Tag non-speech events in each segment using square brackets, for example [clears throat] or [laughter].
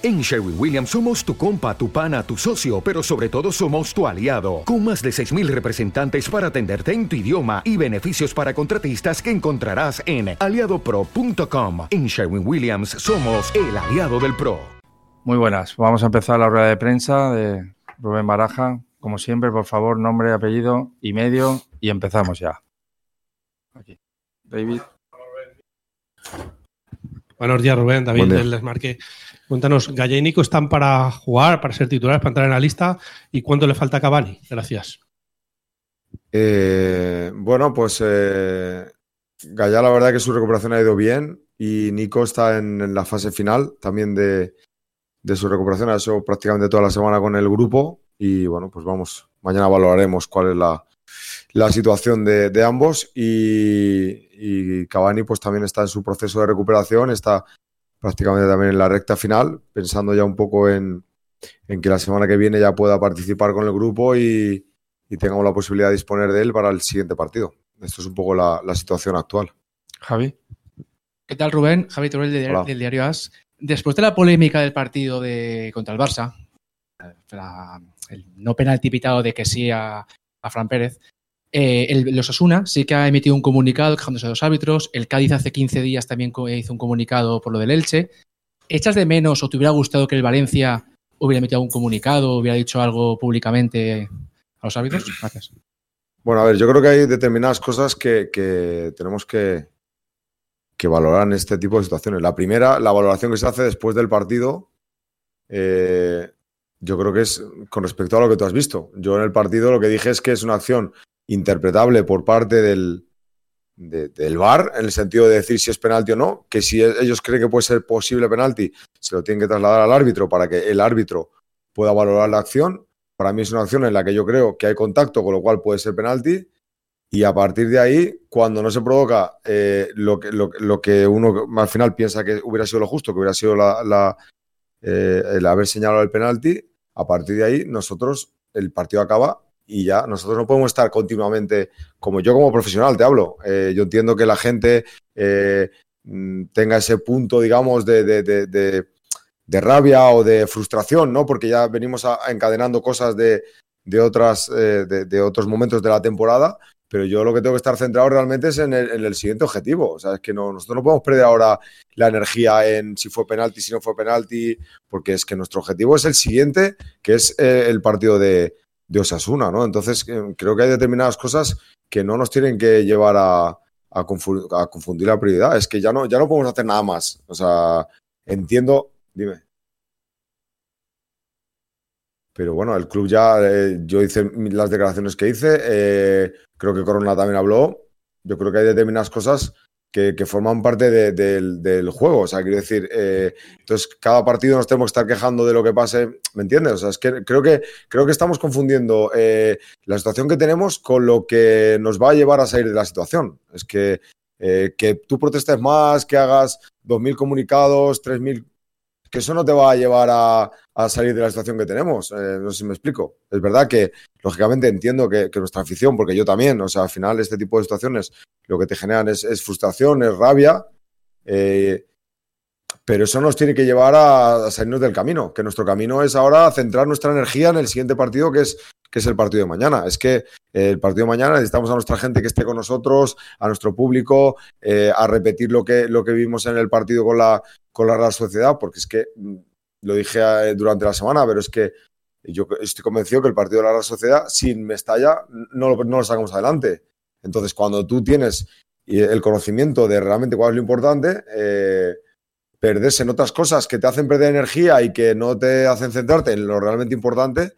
En Sherwin Williams somos tu compa, tu pana, tu socio, pero sobre todo somos tu aliado, con más de 6.000 representantes para atenderte en tu idioma y beneficios para contratistas que encontrarás en aliadopro.com. En Sherwin Williams somos el aliado del PRO. Muy buenas, vamos a empezar la rueda de prensa de Rubén Baraja. Como siempre, por favor, nombre, apellido y medio y empezamos ya. Aquí. David. Buenos días, Rubén. David del Desmarque. Cuéntanos, Gaya y Nico están para jugar, para ser titulares, para entrar en la lista. ¿Y cuánto le falta a Cavani? Gracias. Eh, bueno, pues eh, Gaya, la verdad que su recuperación ha ido bien y Nico está en, la fase final también de, su recuperación. Ha hecho prácticamente toda la semana con el grupo y bueno, pues vamos, mañana valoraremos cuál es la, situación de, ambos y, y Cavani pues también está en su proceso de recuperación, está prácticamente también en la recta final, pensando ya un poco en, que la semana que viene ya pueda participar con el grupo y, tengamos la posibilidad de disponer de él para el siguiente partido. Esto es un poco la, situación actual. Javi. ¿Qué tal, Rubén? Javi Torel del, diario As. Después de la polémica del partido de, contra el Barça, el no penalti pitado de que sí a, a Fran Pérez, eh, el, los Osuna sí que ha emitido un comunicado quejándose a los árbitros. El Cádiz hace 15 días también hizo un comunicado por lo del Elche. ¿Echas de menos o te hubiera gustado que el Valencia hubiera emitido un comunicado, hubiera dicho algo públicamente a los árbitros? [clears throat] Gracias. Bueno, a ver, yo creo que hay determinadas cosas que, tenemos que, que, valorar en este tipo de situaciones. La primera, la valoración que se hace después del partido, eh, yo creo que es con respecto a lo que tú has visto. Yo en el partido lo que dije es que es una acción interpretable por parte del, del VAR, en el sentido de decir si es penalti o no, que si ellos creen que puede ser posible penalti, se lo tienen que trasladar al árbitro para que el árbitro pueda valorar la acción. Para mí es una acción en la que yo creo que hay contacto, con lo cual puede ser penalti. Y a partir de ahí, cuando no se provoca eh, lo, que, lo, que uno al final piensa que hubiera sido lo justo, que hubiera sido la, eh, el haber señalado el penalti, a partir de ahí nosotros, el partido acaba y ya nosotros no podemos estar continuamente, como yo como profesional te hablo, eh, yo entiendo que la gente eh, mm, tenga ese punto, digamos, de, de, rabia o de frustración, ¿no? Porque ya venimos encadenando cosas de, otras, eh, de, otros momentos de la temporada, pero yo lo que tengo que estar centrado realmente es en el, siguiente objetivo. O sea, es que no, nosotros no podemos perder ahora la energía en si fue penalti, si no fue penalti, porque es que nuestro objetivo es el siguiente, que es el partido de, de Osasuna, ¿no? Entonces, eh, creo que hay determinadas cosas que no nos tienen que llevar a, a, confundir, la prioridad. Es que ya no, ya no podemos hacer nada más. O sea, entiendo, dime. Pero bueno, el club ya, eh, yo hice las declaraciones que hice, eh, creo que Corona también habló. Yo creo que hay determinadas cosas que, forman parte del juego. O sea, quiero decir, eh, entonces cada partido nos tenemos que estar quejando de lo que pase, ¿me entiendes? O sea, es que creo que, creo que estamos confundiendo eh, la situación que tenemos con lo que nos va a llevar a salir de la situación. Es que, eh, que tú protestes más, que hagas 2.000 comunicados, 3.000 que eso no te va a llevar a, salir de la situación que tenemos. Eh, no sé si me explico. Es verdad que, lógicamente, entiendo que, nuestra afición, porque yo también, o sea, al final este tipo de situaciones lo que te generan es, frustración, es rabia, eh, pero eso nos tiene que llevar a, salirnos del camino, que nuestro camino es ahora centrar nuestra energía en el siguiente partido, que es, que es el partido de mañana. Es que el partido de mañana necesitamos a nuestra gente que esté con nosotros, a nuestro público, eh, a repetir lo que, lo que vimos en el partido con la, con la Real Sociedad, porque es que mm, lo dije eh, durante la semana, pero es que yo estoy convencido que el partido de la Real Sociedad, sin Mestalla, no lo, no lo sacamos adelante. Entonces, cuando tú tienes el conocimiento de realmente cuál es lo importante, eh, perderse en otras cosas que te hacen perder energía y que no te hacen centrarte en lo realmente importante,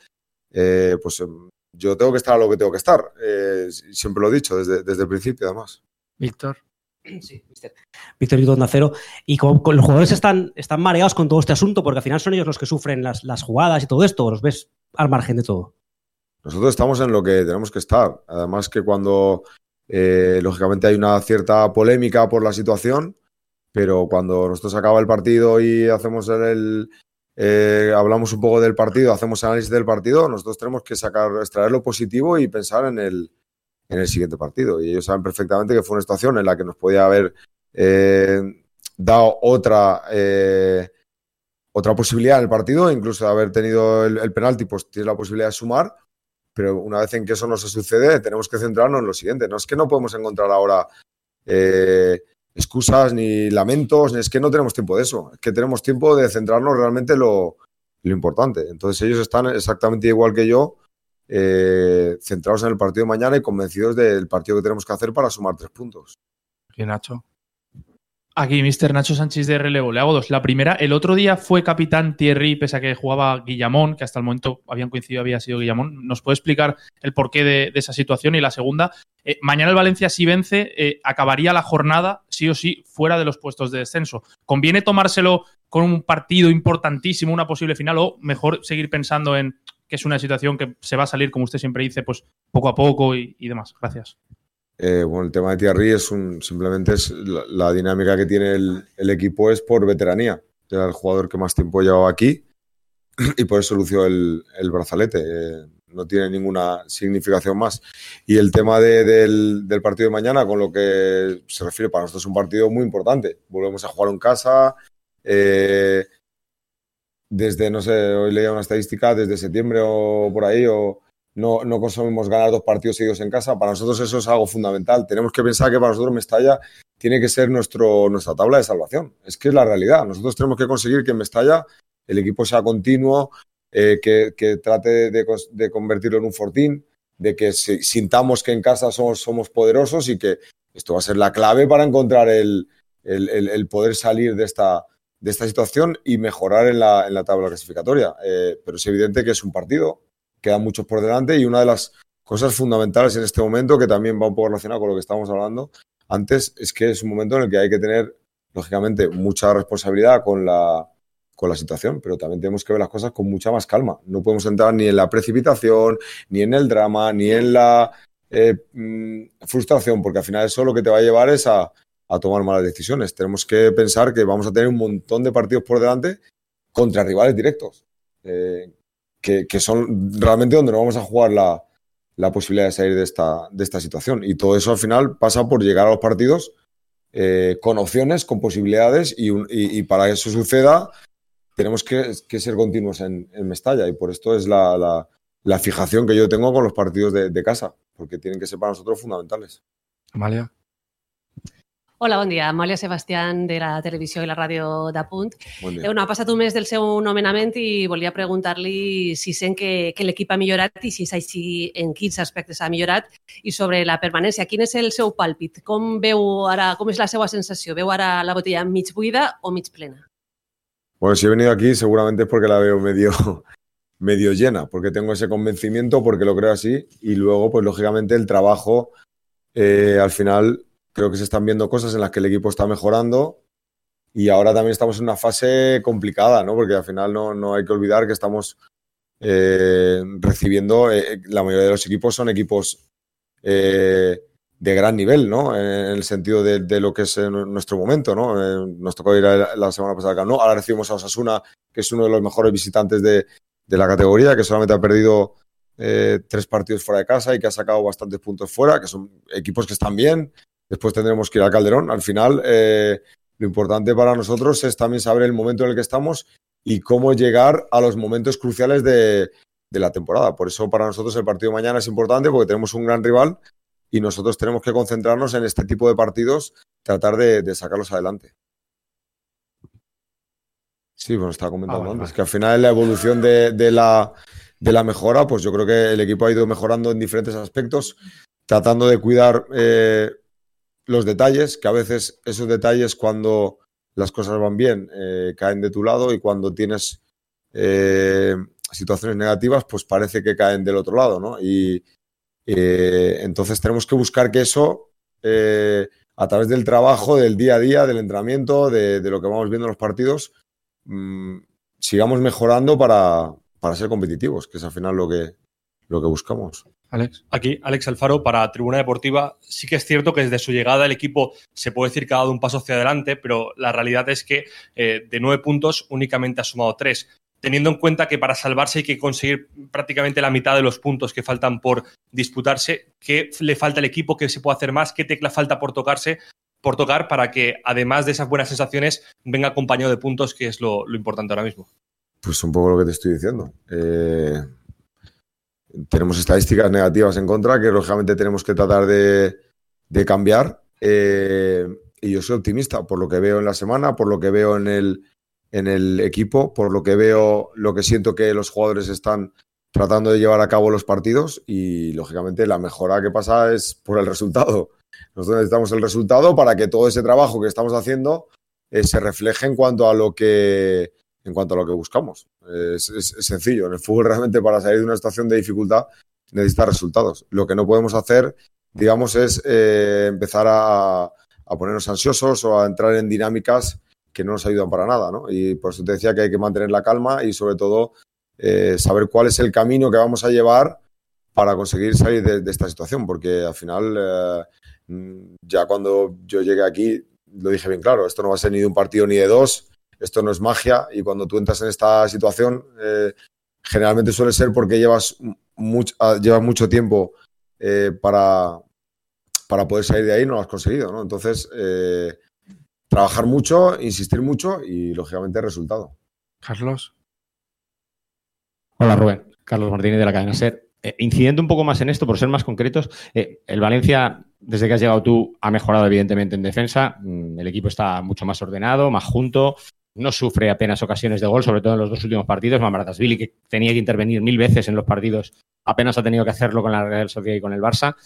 eh, pues em, yo tengo que estar a lo que tengo que estar. siempre lo he dicho desde, desde el principio, además. Víctor. [clears throat] Sí, Víctor Víctor Acero. Y como, los jugadores están, mareados con todo este asunto, porque al final son ellos los que sufren las, jugadas y todo esto, los ves al margen de todo. Nosotros estamos en lo que tenemos que estar. Además que cuando, eh, lógicamente, hay una cierta polémica por la situación, pero cuando nosotros acaba el partido y hacemos el, eh, hablamos un poco del partido, hacemos análisis del partido, nosotros tenemos que sacar, extraer lo positivo y pensar en el, en el siguiente partido. Y ellos saben perfectamente que fue una situación en la que nos podía haber eh, dado otra, eh, otra posibilidad en el partido, incluso haber tenido el, penalti, pues tienes la posibilidad de sumar, pero una vez en que eso no se sucede, tenemos que centrarnos en lo siguiente. No es que no podemos encontrar ahora eh, excusas ni lamentos, es que no tenemos tiempo de eso, es que tenemos tiempo de centrarnos realmente lo, lo importante. Entonces ellos están exactamente igual que yo, eh, centrados en el partido de mañana y convencidos del partido que tenemos que hacer para sumar tres puntos. ¿Y Nacho? Aquí, Mr. Nacho Sánchez de relevo. Le hago dos. La primera, el otro día fue capitán Thierry, pese a que jugaba Guillamón, que hasta el momento habían coincidido, había sido Guillamón. ¿Nos puede explicar el porqué de, esa situación? Y la segunda, eh, mañana el Valencia, si vence, eh, acabaría la jornada, sí o sí, fuera de los puestos de descenso. ¿Conviene tomárselo con un partido importantísimo, una posible final, o mejor seguir pensando en que es una situación que se va a salir, como usted siempre dice, pues poco a poco y demás? Gracias. Eh, bueno, el tema de Thierry es simplemente es la, dinámica que tiene el, equipo es por veteranía. Era el jugador que más tiempo llevaba aquí y por eso lució el, brazalete. Eh, no tiene ninguna significación más. Y el tema del, partido de mañana, con lo que se refiere, para nosotros es un partido muy importante. Volvemos a jugar en casa. Eh, desde, no sé, hoy leía una estadística, desde septiembre o por ahí, o no, no conseguimos ganar dos partidos seguidos en casa. Para nosotros eso es algo fundamental. Tenemos que pensar que para nosotros Mestalla tiene que ser nuestro, nuestra tabla de salvación. Es que es la realidad. Nosotros tenemos que conseguir que en Mestalla el equipo sea continuo, eh, que, trate de, convertirlo en un fortín, de que sintamos que en casa somos, somos poderosos y que esto va a ser la clave para encontrar el, poder salir de esta, de esta situación y mejorar en la, en la tabla clasificatoria. Eh, pero es evidente que es un partido, quedan muchos por delante y una de las cosas fundamentales en este momento, que también va un poco relacionado con lo que estábamos hablando antes, es que es un momento en el que hay que tener, lógicamente, mucha responsabilidad con la, con la situación, pero también tenemos que ver las cosas con mucha más calma. No podemos entrar ni en la precipitación, ni en el drama, ni en la eh, mm, frustración, porque al final eso lo que te va a llevar es a, tomar malas decisiones. Tenemos que pensar que vamos a tener un montón de partidos por delante contra rivales directos. Eh, que, son realmente donde nos vamos a jugar la, la, posibilidad de salir de esta, de esta situación. Y todo eso al final pasa por llegar a los partidos eh, con opciones, con posibilidades y, y, para que eso suceda tenemos que, que ser continuos en, en, Mestalla y por esto es la, la, la, fijación que yo tengo con los partidos de, de casa, porque tienen que ser para nosotros fundamentales. Amalia. Hola, bon dia. Amàlia Sebastián, de la televisió i la ràdio d'Apunt. Bon dia. Bueno, ha passat un mes del seu nomenament i volia preguntar-li si sent que, que l'equip ha millorat i si és així, en quins aspectes ha millorat i sobre la permanència. Quin és el seu pàlpit? Com veu ara, com és la seva sensació? Veu ara la botella mig buida o mig plena? Bueno, si he venido aquí seguramente es porque la veo medio, [laughs] medio llena, porque tengo ese convencimiento, porque lo creo así y luego, pues lógicamente, el trabajo eh, al final Creo que se están viendo cosas en las que el equipo está mejorando y ahora también estamos en una fase complicada, ¿no? Porque al final no, no hay que olvidar que estamos eh, recibiendo, eh, la mayoría de los equipos son equipos eh, de gran nivel, ¿no? En el sentido de, lo que es nuestro momento, ¿no? nos tocó ir la semana pasada ¿no? Ahora recibimos a Osasuna, que es uno de los mejores visitantes de, de la categoría, que solamente ha perdido tres partidos fuera de casa y que ha sacado bastantes puntos fuera, que son equipos que están bien, Después tendremos que ir al Calderón. Al final, eh, lo importante para nosotros es también saber el momento en el que estamos y cómo llegar a los momentos cruciales de, la temporada. Por eso para nosotros el partido de mañana es importante porque tenemos un gran rival y nosotros tenemos que concentrarnos en este tipo de partidos, tratar de, sacarlos adelante. Sí, bueno, estaba comentando ah, antes, que al final la evolución de, la, de la mejora, pues yo creo que el equipo ha ido mejorando en diferentes aspectos, tratando de cuidar eh, los detalles, que a veces esos detalles cuando las cosas van bien eh, caen de tu lado y cuando tienes eh, situaciones negativas pues parece que caen del otro lado, ¿no? Y eh, entonces tenemos que buscar que eso a través del trabajo, del día a día, del entrenamiento, de, lo que vamos viendo en los partidos, mm, sigamos mejorando para, para ser competitivos, que es al final lo que, lo que buscamos. Alex. Aquí, Alex Alfaro, para Tribuna Deportiva. Sí que es cierto que desde su llegada el equipo se puede decir que ha dado un paso hacia adelante, pero la realidad es que eh, de nueve puntos únicamente ha sumado tres. Teniendo en cuenta que para salvarse hay que conseguir prácticamente la mitad de los puntos que faltan por disputarse, ¿qué le falta al equipo? ¿Qué se puede hacer más? ¿Qué tecla falta por tocarse por tocar para que, además de esas buenas sensaciones, venga acompañado de puntos, que es lo, importante ahora mismo? Pues un poco lo que te estoy diciendo. Eh, tenemos estadísticas negativas en contra que lógicamente tenemos que tratar de, cambiar. Eh, y yo soy optimista por lo que veo en la semana, por lo que veo en el, en el equipo, por lo que veo, lo que siento que los jugadores están tratando de llevar a cabo los partidos y lógicamente la mejora que pasa es por el resultado. Nosotros necesitamos el resultado para que todo ese trabajo que estamos haciendo eh, se refleje en cuanto a lo que en cuanto a lo que buscamos. Es, sencillo. En el fútbol realmente para salir de una situación de dificultad necesita resultados. Lo que no podemos hacer, digamos, es eh, empezar a, a, ponernos ansiosos o a entrar en dinámicas que no nos ayudan para nada. ¿no? Y por eso te decía que hay que mantener la calma y sobre todo eh, saber cuál es el camino que vamos a llevar para conseguir salir de, esta situación, porque al final, eh, mm, ya cuando yo llegué aquí, lo dije bien claro, esto no va a ser ni de un partido ni de dos, esto no es magia y cuando tú entras en esta situación, eh, generalmente suele ser porque llevas, mucho, ah, llevas mucho tiempo para, para poder salir de ahí, no lo has conseguido, ¿no? Entonces, trabajar mucho, insistir mucho y, lógicamente, resultado. Carlos. Hola Rubén, Carlos Martínez de la cadena SER. Eh, incidiendo un poco más en esto, por ser más concretos, eh, el Valencia, desde que has llegado tú, ha mejorado evidentemente en defensa. Mm, el equipo está mucho más ordenado, más junto. No sufre apenas ocasiones de gol, sobre todo en los dos últimos partidos. Billy, que tenía que intervenir mil veces en los partidos, apenas ha tenido que hacerlo con la Real Sociedad y con el Barça.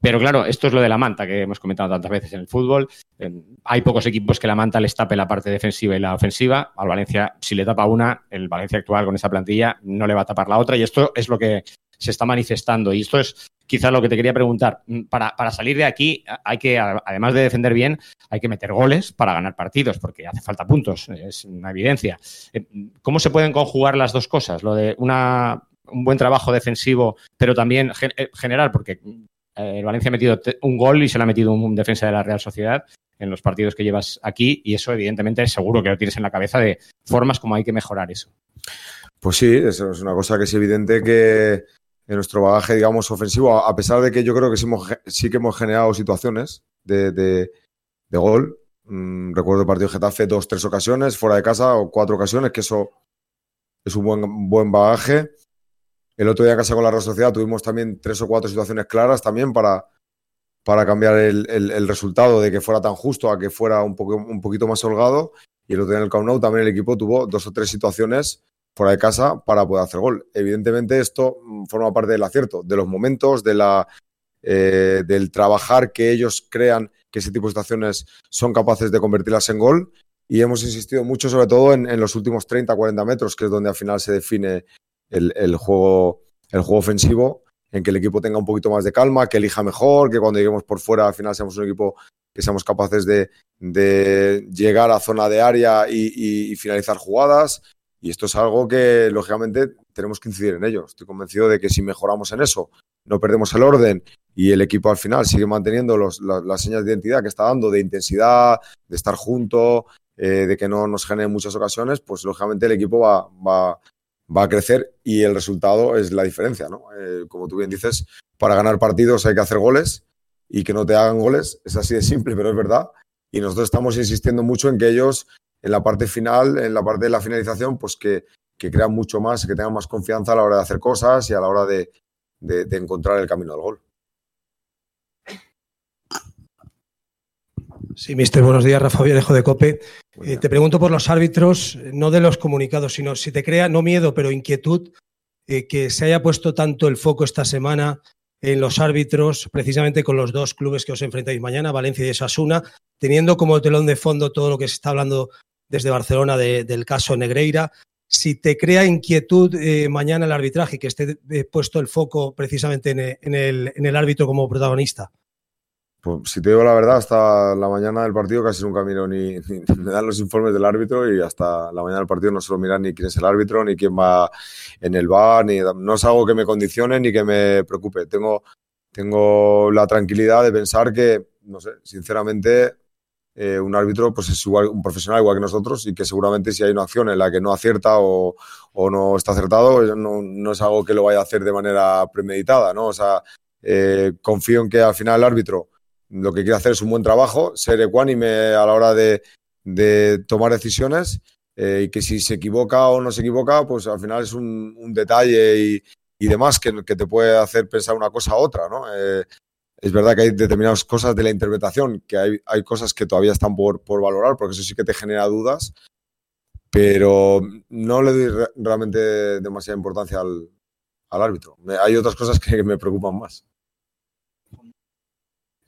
Pero claro, esto es lo de la manta que hemos comentado tantas veces en el fútbol. hay pocos equipos que la manta les tape la parte defensiva y la ofensiva. Al Valencia, si le tapa una, el Valencia actual con esa plantilla no le va a tapar la otra. Y esto es lo que se está manifestando. Y esto es quizás lo que te quería preguntar. Para, para salir de aquí, hay que, además de defender bien, hay que meter goles para ganar partidos, porque hace falta puntos, es una evidencia. Eh, ¿Cómo se pueden conjugar las dos cosas? Lo de una un buen trabajo defensivo, pero también eh, general, porque el Valencia ha metido un gol y se le ha metido un defensa de la Real Sociedad en los partidos que llevas aquí y eso evidentemente seguro que lo tienes en la cabeza de formas como hay que mejorar eso. Pues sí, eso es una cosa que es evidente que en nuestro bagaje, digamos, ofensivo, a pesar de que yo creo que sí, que hemos generado situaciones de, gol. Mm, recuerdo el partido de Getafe dos, tres ocasiones, fuera de casa o cuatro ocasiones, que eso es un buen, buen bagaje. El otro día en casa con la Real Sociedad tuvimos también tres o cuatro situaciones claras también para, para cambiar el, resultado de que fuera tan justo a que fuera un, poco, un poquito más holgado. Y el otro día en el Camp también el equipo tuvo dos o tres situaciones fuera de casa para poder hacer gol. Evidentemente esto mm, forma parte del acierto, de los momentos, de la, eh, del trabajar que ellos crean que ese tipo de situaciones son capaces de convertirlas en gol. Y hemos insistido mucho sobre todo en, los últimos 30, 40 metros, que es donde al final se define el, juego, el juego ofensivo, en que el equipo tenga un poquito más de calma, que elija mejor, que cuando lleguemos por fuera al final seamos un equipo que seamos capaces de, llegar a zona de área y, finalizar jugadas. Y esto es algo que, lógicamente, tenemos que incidir en ello. Estoy convencido de que si mejoramos en eso, no perdemos el orden y el equipo al final sigue manteniendo las señas de identidad que está dando, de intensidad, de estar junto, eh, de que no nos genere muchas ocasiones, pues lógicamente el equipo va, va, va a crecer y el resultado es la diferencia, ¿no? Eh, como tú bien dices, para ganar partidos hay que hacer goles y que no te hagan goles, es así de simple, pero es verdad. Y nosotros estamos insistiendo mucho en que ellos, en la parte final, en la parte de la finalización, pues que, crean mucho más, que tengan más confianza a la hora de hacer cosas y a la hora de, de encontrar el camino del gol. Sí, mister, buenos días. Rafa Viejo de COPE. Eh, te pregunto por los árbitros, no de los comunicados, sino si te crea, no miedo, pero inquietud, eh, que se haya puesto tanto el foco esta semana en los árbitros, precisamente con los dos clubes que os enfrentáis mañana, Valencia y Esasuna, teniendo como telón de fondo todo lo que se está hablando desde Barcelona del caso Negreira. Si te crea inquietud eh, mañana el arbitraje, que esté puesto el foco precisamente en el árbitro como protagonista. Pues, si te digo la verdad, hasta la mañana del partido casi nunca miro [laughs] ni, me dan los informes del árbitro y hasta la mañana del partido no suelo mirar ni quién es el árbitro, ni quién va en el bar, ni no es algo que me condicione ni que me preocupe. Tengo, tengo la tranquilidad de pensar que, no sé, sinceramente, eh, un árbitro pues es igual, un profesional igual que nosotros y que seguramente si hay una acción en la que no acierta o, o no está acertado, no, no, es algo que lo vaya a hacer de manera premeditada, ¿no? O sea, eh, confío en que al final el árbitro lo que quiere hacer es un buen trabajo, ser ecuánime a la hora de, tomar decisiones eh, y que si se equivoca o no se equivoca, pues al final es un, detalle y, demás que, te puede hacer pensar una cosa a otra, ¿no? Eh, es verdad que hay determinadas cosas de la interpretación, que hay, hay cosas que todavía están por, valorar, porque eso sí que te genera dudas, pero no le doy realmente demasiada importancia al, al árbitro. Hay otras cosas que me preocupan más.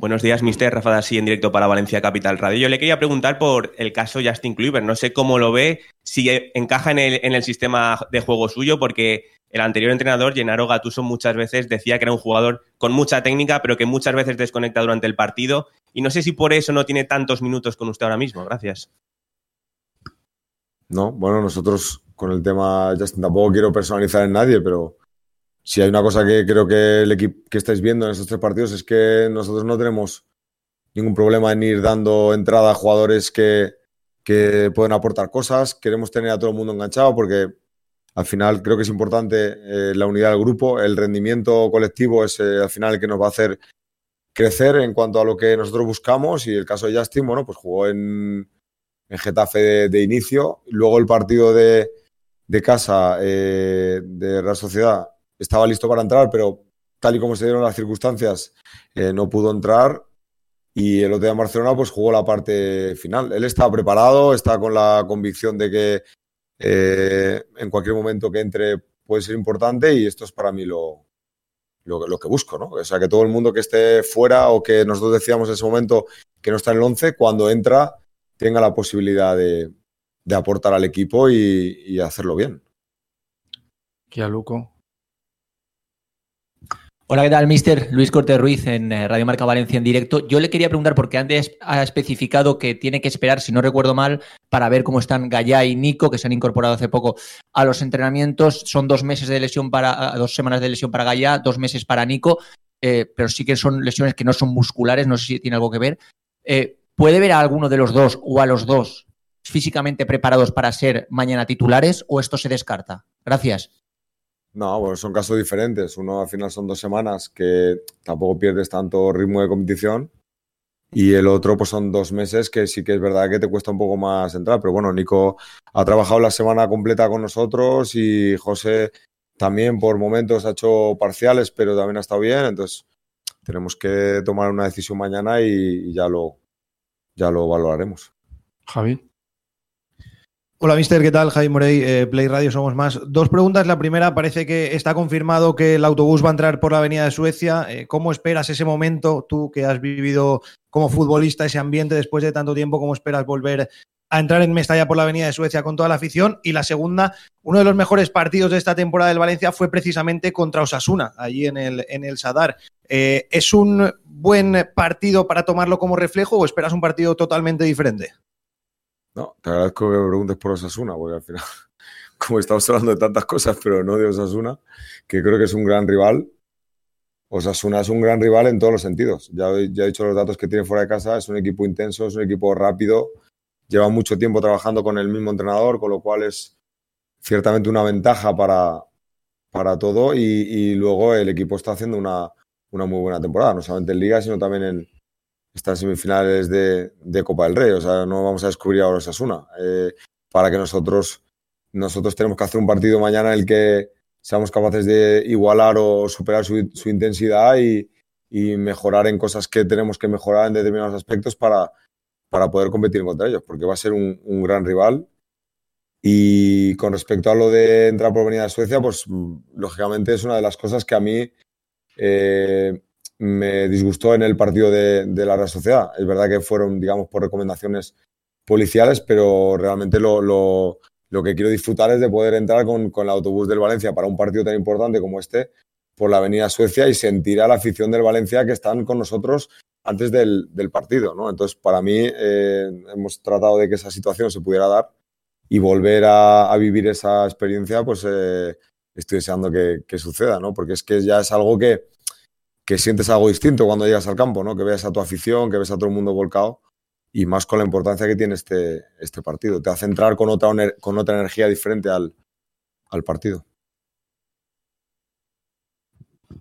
Buenos días, mister. Rafa Dassi en directo para Valencia Capital Radio. Yo le quería preguntar por el caso Justin Kluivert. No sé cómo lo ve, si encaja en el, sistema de juego suyo, porque el anterior entrenador, Gennaro Gattuso, muchas veces decía que era un jugador con mucha técnica, pero que muchas veces desconecta durante el partido. Y no sé si por eso no tiene tantos minutos con usted ahora mismo. Gracias. No, bueno, nosotros con el tema Justin tampoco quiero personalizar en nadie, pero si hay una cosa que creo que el equipo que estáis viendo en estos tres partidos es que nosotros no tenemos ningún problema en ir dando entrada a jugadores que, pueden aportar cosas. Queremos tener a todo el mundo enganchado porque al final creo que es importante eh, la unidad del grupo. El rendimiento colectivo es eh, al final el que nos va a hacer crecer en cuanto a lo que nosotros buscamos. Y el caso de Justin, bueno, pues jugó en, Getafe de, inicio. Luego el partido de, casa eh, de Real Sociedad estaba listo para entrar, pero tal y como se dieron las circunstancias, eh, no pudo entrar. Y el otro día en Barcelona pues jugó la parte final. Él está preparado, está con la convicción de que eh, en cualquier momento que entre puede ser importante y esto es para mí lo, lo, que busco, ¿no? O sea, que todo el mundo que esté fuera o que nosotros decíamos en ese momento que no está en el 11, cuando entra tenga la posibilidad de, aportar al equipo y, y hacerlo bien. Aquí a Luco. Hola, ¿qué tal, mister? Luis Cortés Ruiz en eh, Radio Marca Valencia en directo. Yo le quería preguntar, porque antes ha especificado que tiene que esperar, si no recuerdo mal, para ver cómo están Gaya y Nico, que se han incorporado hace poco a los entrenamientos. Son dos meses de lesión para, dos semanas de lesión para Gaya, dos meses para Nico, eh, pero sí que son lesiones que no son musculares, no sé si tiene algo que ver. Eh, ¿Puede ver a alguno de los dos o a los dos físicamente preparados para ser mañana titulares o esto se descarta? Gracias. No, bueno, son casos diferentes. Uno al final son dos semanas que tampoco pierdes tanto ritmo de competición. Y el otro, pues son dos meses que sí que es verdad que te cuesta un poco más entrar. Pero bueno, Nico ha trabajado la semana completa con nosotros y José también por momentos ha hecho parciales, pero también ha estado bien. Entonces, tenemos que tomar una decisión mañana y, ya, lo, ya lo valoraremos. Javi. Hola, mister, ¿qué tal? Javi Morey, eh, Play Radio Somos Más. Dos preguntas. La primera, parece que está confirmado que el autobús va a entrar por la Avenida de Suecia. Eh, ¿Cómo esperas ese momento, tú que has vivido como futbolista ese ambiente después de tanto tiempo? ¿Cómo esperas volver a entrar en Mestalla por la Avenida de Suecia con toda la afición? Y la segunda, uno de los mejores partidos de esta temporada del Valencia fue precisamente contra Osasuna, allí en el, en el Sadar. Eh, ¿Es un buen partido para tomarlo como reflejo o esperas un partido totalmente diferente? No, te agradezco que me preguntes por Osasuna, porque al final, [laughs] como estamos hablando de tantas cosas, pero no de Osasuna, que creo que es un gran rival. Osasuna es un gran rival en todos los sentidos. Ya, ya he dicho los datos que tiene fuera de casa, es un equipo intenso, es un equipo rápido, lleva mucho tiempo trabajando con el mismo entrenador, con lo cual es ciertamente una ventaja para, para todo y, y luego el equipo está haciendo una, una muy buena temporada, no solamente en Liga, sino también en, estas semifinales de, Copa del Rey. O sea, no vamos a descubrir ahora Sasuna. Eh, para que nosotros, nosotros tenemos que hacer un partido mañana en el que seamos capaces de igualar o superar su, intensidad y, mejorar en cosas que tenemos que mejorar en determinados aspectos para, para poder competir contra ellos, porque va a ser un, gran rival. Y con respecto a lo de entrar por venida de Suecia, pues lógicamente es una de las cosas que a mí eh, me disgustó en el partido de, la Real Sociedad. Es verdad que fueron, digamos, por recomendaciones policiales, pero realmente lo, que quiero disfrutar es de poder entrar con, el autobús del Valencia para un partido tan importante como este por la Avenida Suecia y sentir a la afición del Valencia que están con nosotros antes del, partido. ¿no? Entonces, para mí, eh, hemos tratado de que esa situación se pudiera dar y volver a, a vivir esa experiencia, pues eh, estoy deseando que, que suceda, ¿no? porque es que ya es algo que que sientes algo distinto cuando llegas al campo, ¿no? Que veas a tu afición, que ves a todo el mundo volcado y más con la importancia que tiene este, este partido. Te hace entrar con otra, con otra energía diferente al, al partido.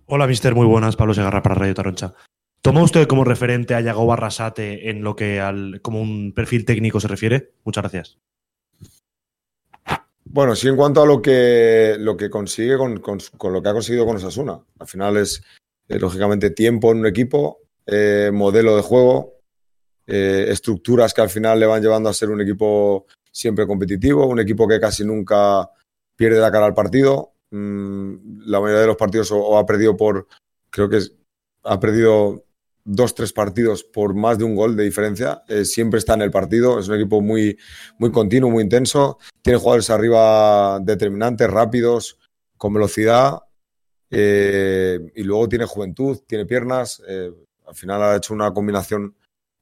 Hola, mister, muy buenas. Pablo Segarra para Radio Taroncha. ¿Toma usted como referente a Yago Barrasate en lo que al, como un perfil técnico se refiere? Muchas gracias. Bueno, sí, en cuanto a lo que, lo que consigue con, lo que ha conseguido con Osasuna. Al final es, eh, lógicamente, tiempo en un equipo, eh, modelo de juego, eh, estructuras que al final le van llevando a ser un equipo siempre competitivo, un equipo que casi nunca pierde la cara al partido. Mm, la mayoría de los partidos o, ha perdido por, creo que ha perdido dos, tres partidos por más de un gol de diferencia. Siempre está en el partido. Es un equipo muy, muy continuo, muy intenso. Tiene jugadores arriba determinantes, rápidos, con velocidad. Eh, y luego tiene juventud, tiene piernas. Eh, al final ha hecho una combinación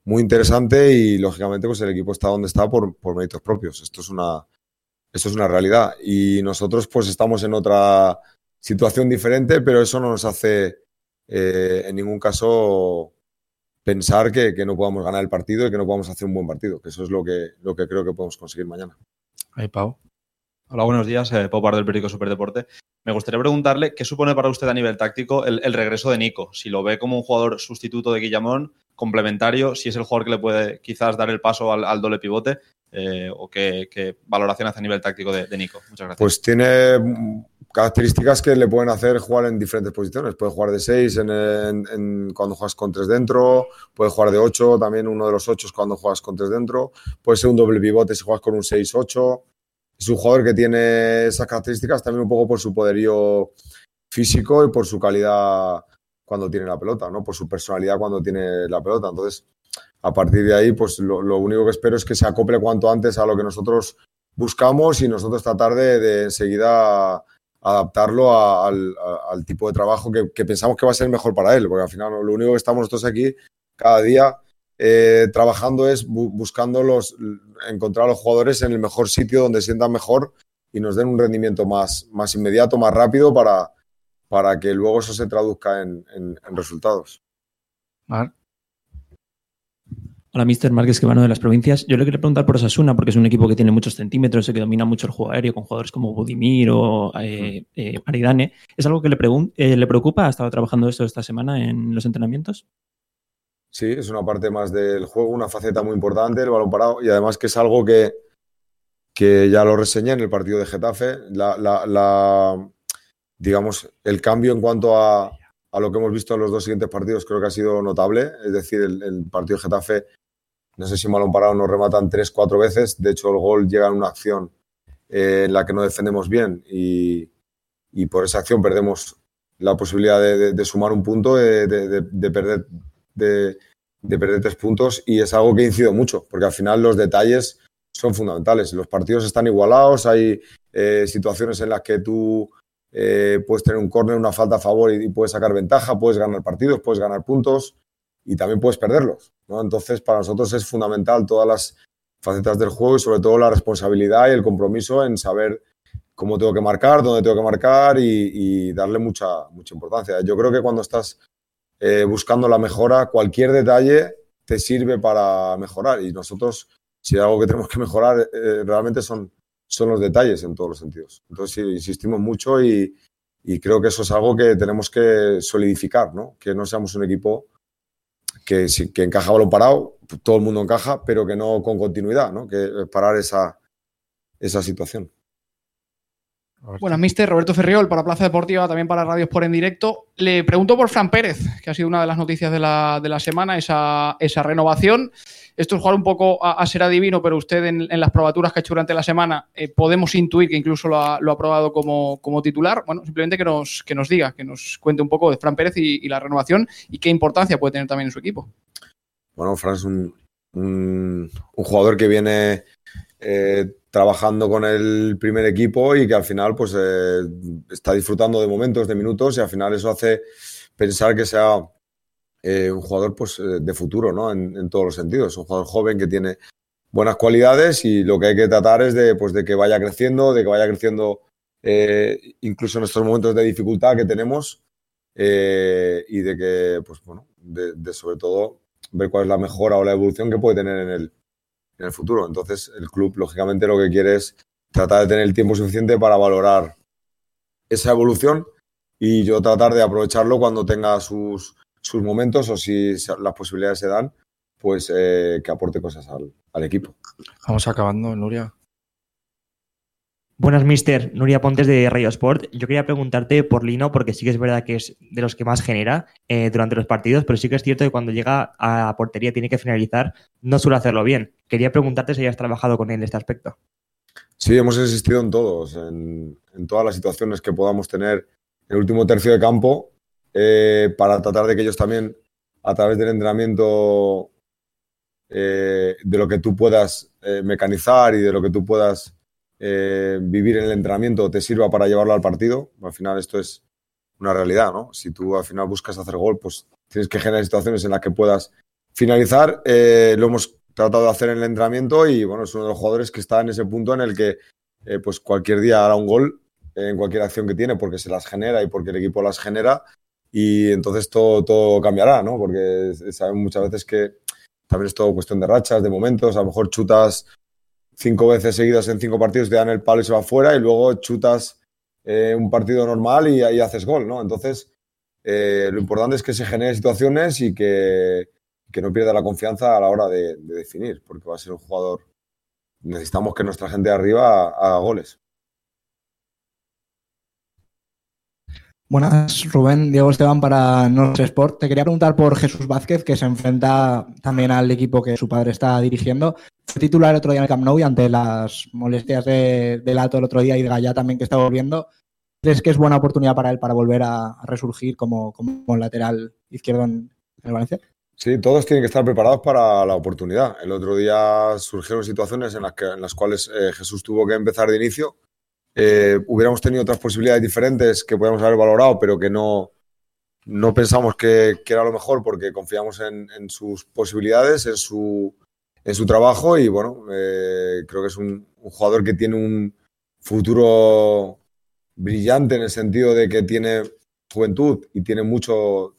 muy interesante y lógicamente pues el equipo está donde está por, méritos propios. Esto es una, esto es una realidad. Y nosotros pues estamos en otra situación diferente, pero eso no nos hace eh, en ningún caso pensar que, no podamos ganar el partido y que no podamos hacer un buen partido, que eso es lo que, lo que creo que podemos conseguir mañana. Ahí, Pau. Hola, buenos días. Eh, Pau Pardo del periódico Superdeporte. Me gustaría preguntarle qué supone para usted a nivel táctico el, regreso de Nico. Si lo ve como un jugador sustituto de Guillamón, complementario, si es el jugador que le puede quizás dar el paso al, doble pivote, eh, o qué, valoración hace a nivel táctico de, Nico. Muchas gracias. Pues tiene características que le pueden hacer jugar en diferentes posiciones. Puede jugar de 6 en, cuando juegas con 3 dentro, puede jugar de 8, también uno de los 8 cuando juegas con 3 dentro, puede ser un doble pivote si juegas con un 6-8. Es un jugador que tiene esas características también un poco por su poderío físico y por su calidad cuando tiene la pelota, ¿no? Por su personalidad cuando tiene la pelota. Entonces, a partir de ahí, pues lo, único que espero es que se acople cuanto antes a lo que nosotros buscamos y nosotros tratar de, de enseguida adaptarlo al, tipo de trabajo que, pensamos que va a ser mejor para él, porque al final lo único que estamos nosotros aquí cada día eh, trabajando es buscando los, encontrar a los jugadores en el mejor sitio donde sientan mejor y nos den un rendimiento más, más inmediato, más rápido para, para que luego eso se traduzca en, resultados. Hola, Mr. Márquez Quebano de las provincias. Yo le quería preguntar por Osasuna, porque es un equipo que tiene muchos centímetros, que domina mucho el juego aéreo con jugadores como Budimir o eh, eh, Aridane. ¿Es algo que le, eh, le preocupa? ¿Ha estado trabajando esto esta semana en los entrenamientos? Sí, es una parte más del juego, una faceta muy importante, el balón parado, y además que es algo que, que ya lo reseñé en el partido de Getafe. La, digamos, el cambio en cuanto a, a lo que hemos visto en los dos siguientes partidos creo que ha sido notable. Es decir, el, partido de Getafe no sé si malón parado nos rematan tres, cuatro veces. De hecho, el gol llega en una acción eh, en la que no defendemos bien y, por esa acción perdemos la posibilidad de, sumar un punto, de, perder, de, perder tres puntos y es algo que incido mucho, porque al final los detalles son fundamentales. Los partidos están igualados, hay eh, situaciones en las que tú eh, puedes tener un córner, una falta a favor y, puedes sacar ventaja, puedes ganar partidos, puedes ganar puntos y también puedes perderlos. ¿no? Entonces, para nosotros es fundamental todas las facetas del juego y sobre todo la responsabilidad y el compromiso en saber cómo tengo que marcar, dónde tengo que marcar y, darle mucha, mucha importancia. Yo creo que cuando estás eh, buscando la mejora, cualquier detalle te sirve para mejorar y nosotros, si hay algo que tenemos que mejorar, eh, realmente son, son los detalles en todos los sentidos. Entonces, sí, insistimos mucho y, y creo que eso es algo que tenemos que solidificar, ¿no? que no seamos un equipo que, que encaja balón parado, todo el mundo encaja, pero que no con continuidad, ¿no? que parar esa, esa situación. Bueno, mister Roberto Ferriol para Plaza Deportiva, también para Radios por en directo. Le pregunto por Fran Pérez, que ha sido una de las noticias de la, de la semana, esa, esa, renovación. Esto es jugar un poco a, ser adivino, pero usted en, las probaturas que ha hecho durante la semana eh, podemos intuir que incluso lo ha, lo ha probado como, como, titular. Bueno, simplemente que nos, que nos diga, que nos cuente un poco de Fran Pérez y, la renovación y qué importancia puede tener también en su equipo. Bueno, Fran es un, un, un jugador que viene eh, trabajando con el primer equipo y que al final pues eh, está disfrutando de momentos, de minutos y al final eso hace pensar que sea eh, un jugador pues de futuro, ¿no? En, todos los sentidos. Un jugador joven que tiene buenas cualidades y lo que hay que tratar es de, pues, de que vaya creciendo, de que vaya creciendo incluso en estos momentos de dificultad que tenemos y de que, pues bueno, de sobre todo ver cuál es la mejora o la evolución que puede tener en el, en el futuro. Entonces, el club, lógicamente, lo que quiere es tratar de tener el tiempo suficiente para valorar esa evolución y yo tratar de aprovecharlo cuando tenga sus, sus momentos o si las posibilidades se dan, pues eh, que aporte cosas al, al equipo. Vamos acabando, Nuria. Buenas, mister. Nuria Pontes de Radio Sport. Yo quería preguntarte por Lino, porque sí que es verdad que es de los que más genera eh, durante los partidos, pero sí que es cierto que cuando llega a la portería tiene que finalizar, no suele hacerlo bien. Quería preguntarte si hayas trabajado con él en este aspecto. Sí, hemos existido en todos, en, todas las situaciones que podamos tener en el último tercio de campo, eh, para tratar de que ellos también, a través del entrenamiento, eh, de lo que tú puedas mecanizar y de lo que tú puedas eh, vivir en el entrenamiento te sirva para llevarlo al partido. Al final esto es una realidad, ¿no? Si tú al final buscas hacer gol, pues tienes que generar situaciones en las que puedas finalizar. Eh, lo hemos tratado de hacer en el entrenamiento y bueno, es uno de los jugadores que está en ese punto en el que eh, pues cualquier día hará un gol en cualquier acción que tiene porque se las genera y porque el equipo las genera y entonces todo, todo cambiará, ¿no? Porque sabemos muchas veces que también es todo cuestión de rachas, de momentos, a lo mejor chutas cinco veces seguidas en cinco partidos te dan el palo y se va fuera y luego chutas eh, un partido normal y ahí haces gol, ¿no? Entonces, eh, lo importante es que se generen situaciones y que, no pierda la confianza a la hora de, definir, porque va a ser un jugador. Necesitamos que nuestra gente de arriba haga goles. Buenas, Rubén, Diego Esteban para Norte Sport. Te quería preguntar por Jesús Vázquez, que se enfrenta también al equipo que su padre está dirigiendo. Fue titular el otro día en el Camp Nou y ante las molestias de, del alto el otro día y de Gallá también que está volviendo. ¿Crees que es buena oportunidad para él para volver a, resurgir como, como, lateral izquierdo en, el Valencia? Sí, todos tienen que estar preparados para la oportunidad. El otro día surgieron situaciones en las, que, en las cuales eh, Jesús tuvo que empezar de inicio eh, hubiéramos tenido otras posibilidades diferentes que podíamos haber valorado, pero que no, no pensamos que, era lo mejor porque confiamos en, sus posibilidades, en su, en su trabajo y bueno, eh, creo que es un, jugador que tiene un futuro brillante en el sentido de que tiene juventud y tiene mucho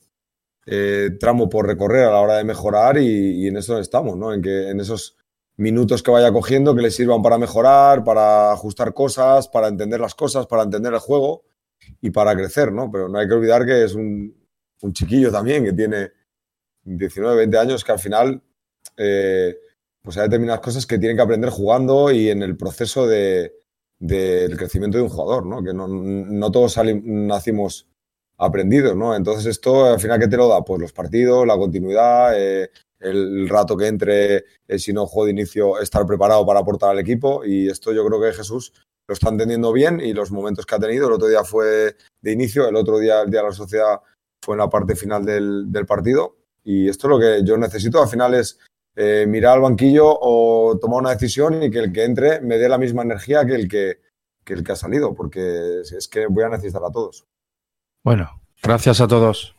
eh, tramo por recorrer a la hora de mejorar y, y, en eso estamos, ¿no? En que en esos minutos que vaya cogiendo que le sirvan para mejorar, para ajustar cosas, para entender las cosas, para entender el juego y para crecer, ¿no? Pero no hay que olvidar que es un, chiquillo también que tiene 19, 20 años que al final eh, pues hay determinadas cosas que tienen que aprender jugando y en el proceso de, del crecimiento de un jugador, ¿no? Que no, todos nacimos aprendidos, ¿no? Entonces esto al final ¿qué te lo da? Pues los partidos, la continuidad, eh, el rato que entre, eh, si no juego de inicio, estar preparado para aportar al equipo. Y esto yo creo que Jesús lo está entendiendo bien y los momentos que ha tenido. El otro día fue de inicio, el otro día, el día de la sociedad, fue en la parte final del, partido. Y esto es lo que yo necesito. Al final es eh, mirar al banquillo o tomar una decisión y que el que entre me dé la misma energía que el que, que el que ha salido, porque es que voy a necesitar a todos. Bueno, gracias a todos.